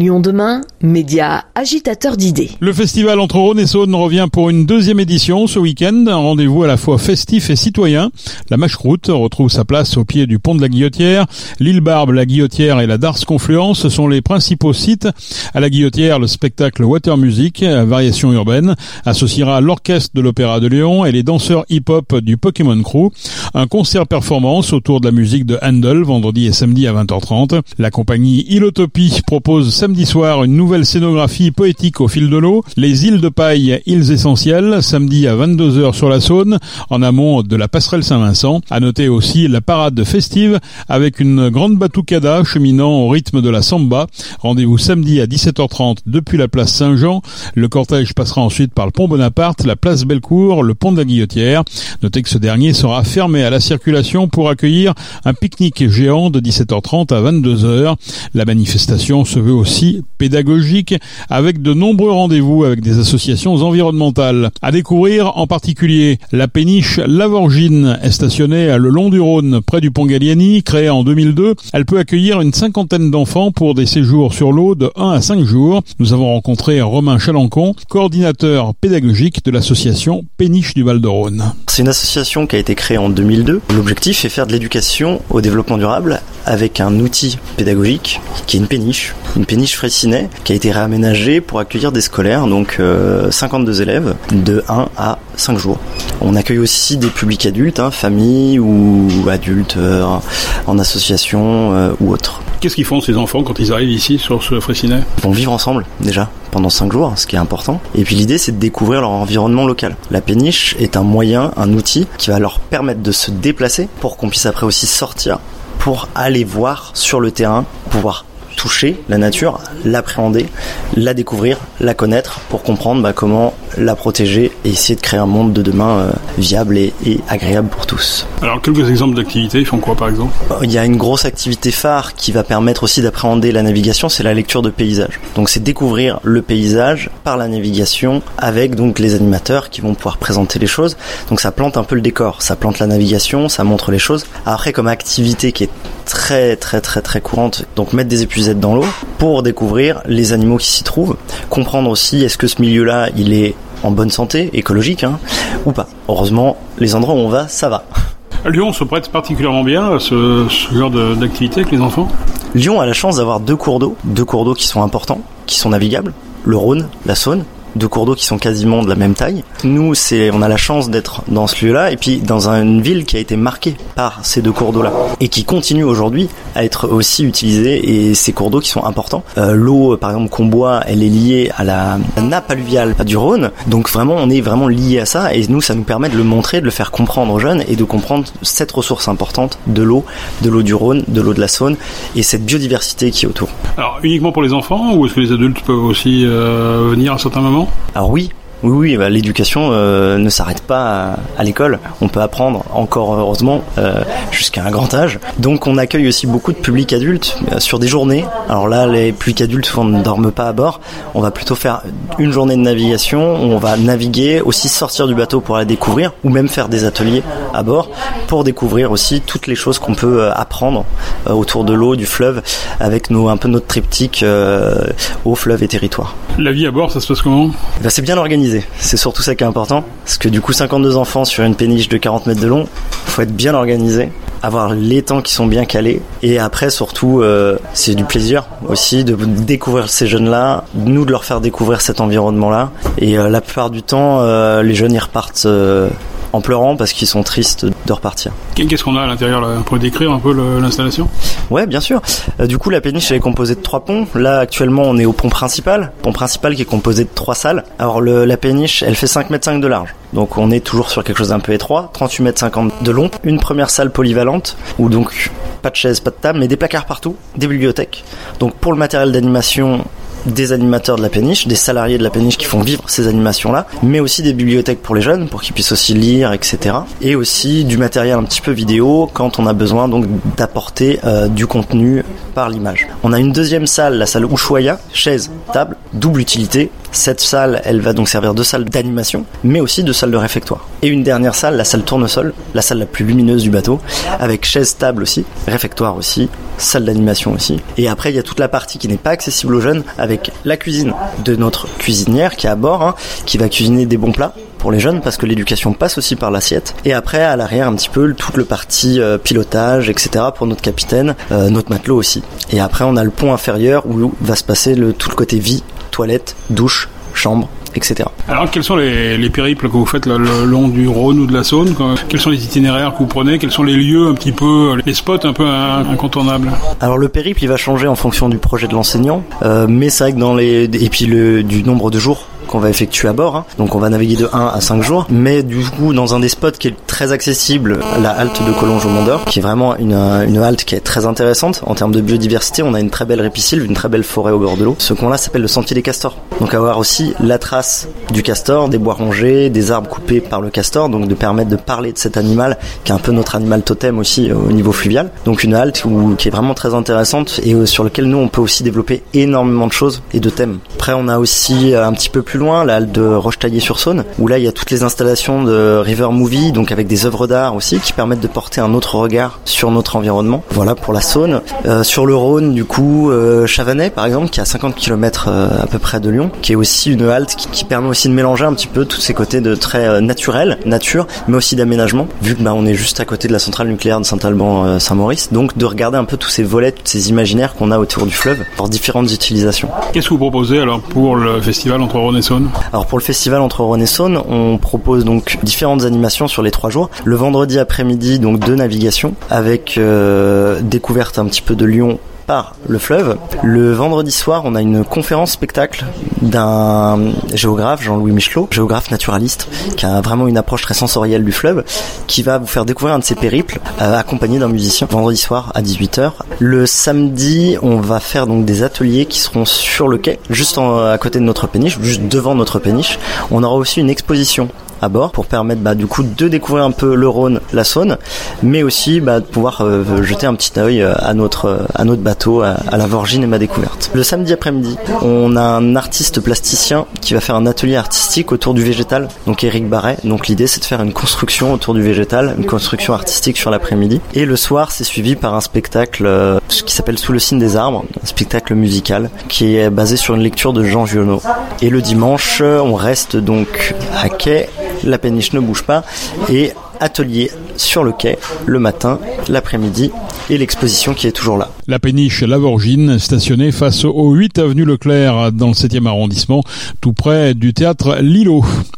Lyon demain, d'idées. Le festival entre Rhône et Saône revient pour une deuxième édition ce week-end. Un rendez-vous à la fois festif et citoyen. La Mâche-Croûte retrouve sa place au pied du pont de la Guillotière. L'île Barbe, la Guillotière et la Darse Confluence sont les principaux sites. À la Guillotière, le spectacle Water Music, variation urbaine, associera l'orchestre de l'Opéra de Lyon et les danseurs hip-hop du Pokémon Crew. Un concert performance autour de la musique de Handel vendredi et samedi à 20h30. La compagnie Ilotopie propose samedi soir une nouvelle scénographie poétique au fil de l'eau. Les îles de paille, îles essentielles, samedi à 22h sur la Saône, en amont de la passerelle Saint-Vincent. À noter aussi la parade festive avec une grande batucada cheminant au rythme de la samba. Rendez-vous samedi à 17h30 depuis la place Saint-Jean. Le cortège passera ensuite par le pont Bonaparte, la place Bellecour, le pont de la Guillotière. Notez que ce dernier sera fermé à la circulation pour accueillir un pique-nique géant de 17h30 à 22h. La manifestation se veut aussi pédagogique avec de nombreux rendez-vous avec des associations environnementales. À découvrir en particulier la péniche Lavorgine est stationnée le long du Rhône près du pont Galliani, créée en 2002. Elle peut accueillir une cinquantaine d'enfants pour des séjours sur l'eau de 1 à 5 jours. Nous avons rencontré Romain Chalancon, coordinateur pédagogique de l'association Péniche du Val-de-Rhône. C'est une association qui a été créée en 2002. L'objectif est faire de l'éducation au développement durable avec un outil pédagogique qui est une péniche, une péniche Fraissinet qui a été réaménagée pour accueillir des scolaires, donc 52 euh, élèves de 1 à 5 jours. On accueille aussi des publics adultes, hein, familles ou adultes euh, en association euh, ou autres. Qu'est-ce qu'ils font ces enfants quand ils arrivent ici sur ce Fraissinet? Ils vont vivre ensemble déjà pendant 5 jours, ce qui est important. Et puis l'idée c'est de découvrir leur environnement local. La péniche est un moyen, un outil qui va leur permettre de se déplacer pour qu'on puisse après aussi sortir pour aller voir sur le terrain, pouvoir toucher la nature, l'appréhender, la découvrir, la connaître pour comprendre bah, comment la protéger et essayer de créer un monde de demain euh, viable et, agréable pour tous. Alors quelques exemples d'activités, ils font quoi par exemple? Il y a une grosse activité phare qui va permettre aussi d'appréhender la navigation, c'est la lecture de paysage. Donc c'est découvrir le paysage par la navigation avec donc les animateurs qui vont pouvoir présenter les choses. Donc ça plante un peu le décor, ça plante la navigation, ça montre les choses. Après comme activité qui est très très très très courante, donc mettre des dans l'eau pour découvrir les animaux qui s'y trouvent, comprendre aussi est-ce que ce milieu-là il est en bonne santé, écologique, hein, ou pas. Heureusement, les endroits où on va, ça va. Lyon se prête particulièrement bien à ce, ce genre d'activité avec les enfants? Lyon a la chance d'avoir deux cours d'eau, deux cours d'eau qui sont importants, qui sont navigables, le Rhône, la Saône, deux cours d'eau qui sont quasiment de la même taille. Nous, c'est, on a la chance d'être dans ce lieu-là et puis dans une ville qui a été marquée par ces deux cours d'eau-là et qui continue aujourd'hui à être aussi utilisée et ces cours d'eau qui sont importants. Euh, l'eau, par exemple, qu'on boit, elle est liée à la, nappe alluviale du Rhône. Donc vraiment, on est vraiment lié à ça et nous, ça nous permet de le montrer, de le faire comprendre aux jeunes et de comprendre cette ressource importante de l'eau, de l'eau du Rhône, de l'eau de la Saône et cette biodiversité qui est autour. Alors uniquement pour les enfants ou est-ce que les adultes peuvent aussi euh, venir à certains moments? Alors oui, oui, oui, bah, l'éducation euh, ne s'arrête pas à, l'école. On peut apprendre, encore heureusement, euh, jusqu'à un grand âge. Donc on accueille aussi beaucoup de publics adultes euh, sur des journées. Alors là, les publics adultes souvent ne dorment pas à bord. On va plutôt faire une journée de navigation. On va naviguer, aussi sortir du bateau pour aller découvrir, ou même faire des ateliers à bord pour découvrir aussi toutes les choses qu'on peut apprendre autour de l'eau, du fleuve, avec nos, un peu notre triptyque eau, fleuve et territoire. La vie à bord, ça se passe comment bah, C'est bien organisé c'est surtout ça qui est important. Parce que du coup, 52 enfants sur une péniche de 40 mètres de long, faut être bien organisé, avoir les temps qui sont bien calés. Et après, surtout, euh, c'est du plaisir aussi de découvrir ces jeunes-là, nous de leur faire découvrir cet environnement-là. Et euh, la plupart du temps, euh, les jeunes, ils repartent en pleurant parce qu'ils sont tristes de repartir. Qu'est-ce qu'on a à l'intérieur Pour décrire un peu l'installation? Ouais, bien sûr. Euh, du coup, la péniche elle est composée de trois ponts. Là, actuellement, on est au pont principal. Pont principal qui est composé de trois salles. Alors, le, la péniche, elle fait 5 mètres 5 de large. Donc, on est toujours sur quelque chose d'un peu étroit. 38 mètres 50 de long. Une première salle polyvalente où donc pas de chaises, pas de table, mais des placards partout, des bibliothèques. Donc, pour le matériel d'animation, des animateurs de la péniche, des salariés de la péniche qui font vivre ces animations-là, mais aussi des bibliothèques pour les jeunes, pour qu'ils puissent aussi lire, etc. Et aussi du matériel un petit peu vidéo quand on a besoin donc d'apporter euh, du contenu par l'image. On a une deuxième salle, la salle Ushuaïa, chaise, table, double utilité, Cette salle, elle va donc servir de salle d'animation, mais aussi de salle de réfectoire. Et une dernière salle, la salle tournesol, la salle la plus lumineuse du bateau, avec chaise table aussi, réfectoire aussi, salle d'animation aussi. Et après, il y a toute la partie qui n'est pas accessible aux jeunes, avec la cuisine de notre cuisinière qui est à bord, hein, qui va cuisiner des bons plats pour les jeunes parce que l'éducation passe aussi par l'assiette. Et après, à l'arrière, un petit peu toute le partie euh, pilotage, etc. pour notre capitaine, euh, notre matelot aussi. Et après, on a le pont inférieur où va se passer le, tout le côté vie, toilette, douche, chambre, etc. Alors, quels sont les, les périples que vous faites le, le, long du Rhône ou de la Saône Quels sont les itinéraires que vous prenez Quels sont les lieux un petit peu, les spots un peu incontournables Alors, le périple, il va changer en fonction du projet de l'enseignant, euh, mais c'est vrai que dans les et puis le, du nombre de jours qu'on va effectuer à bord. Hein. Donc on va naviguer de 1 à 5 jours. Mais du coup, dans un des spots qui est très accessible, la halte de Collonges au Mont d'Or, qui est vraiment une, halte qui est très intéressante en termes de biodiversité. On a une très belle répisylve, une très belle forêt au bord de l'eau. Ce coin-là s'appelle le Sentier des Castors. Donc avoir aussi la trace du castor, des bois rongés, des arbres coupés par le castor, donc de permettre de parler de cet animal qui est un peu notre animal totem aussi euh, au niveau fluvial. Donc une halte qui est vraiment très intéressante et euh, sur lequel nous on peut aussi développer énormément de choses et de thèmes. Après on a aussi euh, un petit peu plus loin, la halte de Roche-Taillée-sur-Saône, où là il y a toutes les installations de River Movie, donc avec des œuvres d'art aussi, qui permettent de porter un autre regard sur notre environnement. Voilà pour la Saône. Euh, sur le Rhône, du coup, euh, Chavanais par exemple, qui est à 50 km euh, à peu près de Lyon, qui est aussi une halte qui, qui, permet aussi de mélanger un petit peu tous ces côtés de très euh, naturel, nature, mais aussi d'aménagement, vu que bah, on est juste à côté de la centrale nucléaire de Saint-Alban-Saint-Maurice, donc de regarder un peu tous ces volets, tous ces imaginaires qu'on a autour du fleuve, pour différentes utilisations. Qu'est-ce que vous proposez alors pour le festival entre Rhône et Alors pour le festival entre Rhône et Saône, on propose donc différentes animations sur les trois jours. Le vendredi après-midi, donc deux navigations avec euh, découverte un petit peu de Lyon le fleuve. Le vendredi soir, on a une conférence spectacle d'un géographe, Jean-Louis Michelot, géographe naturaliste, qui a vraiment une approche très sensorielle du fleuve, qui va vous faire découvrir un de ses périples, euh, accompagné d'un musicien, vendredi soir à 18h. Le samedi, on va faire donc des ateliers qui seront sur le quai, juste à côté de notre péniche, juste devant notre péniche. On aura aussi une exposition à bord pour permettre bah, du coup de découvrir un peu le Rhône, la Saône, mais aussi bah, de pouvoir euh, jeter un petit œil à notre à notre bateau, à, à la Vorgine et ma découverte. Le samedi après-midi, on a un artiste plasticien qui va faire un atelier artistique autour du végétal, donc Eric Barret. Donc l'idée c'est de faire une construction autour du végétal, une construction artistique sur l'après-midi. Et le soir, c'est suivi par un spectacle euh, qui s'appelle Sous le signe des arbres, un spectacle musical qui est basé sur une lecture de Jean Giono. Et le dimanche, on reste donc à quai la péniche ne bouge pas et atelier sur le quai le matin, l'après-midi et l'exposition qui est toujours là. La péniche Lavorgine, stationnée face au 8 avenue Leclerc dans le 7e arrondissement, tout près du théâtre Lilo.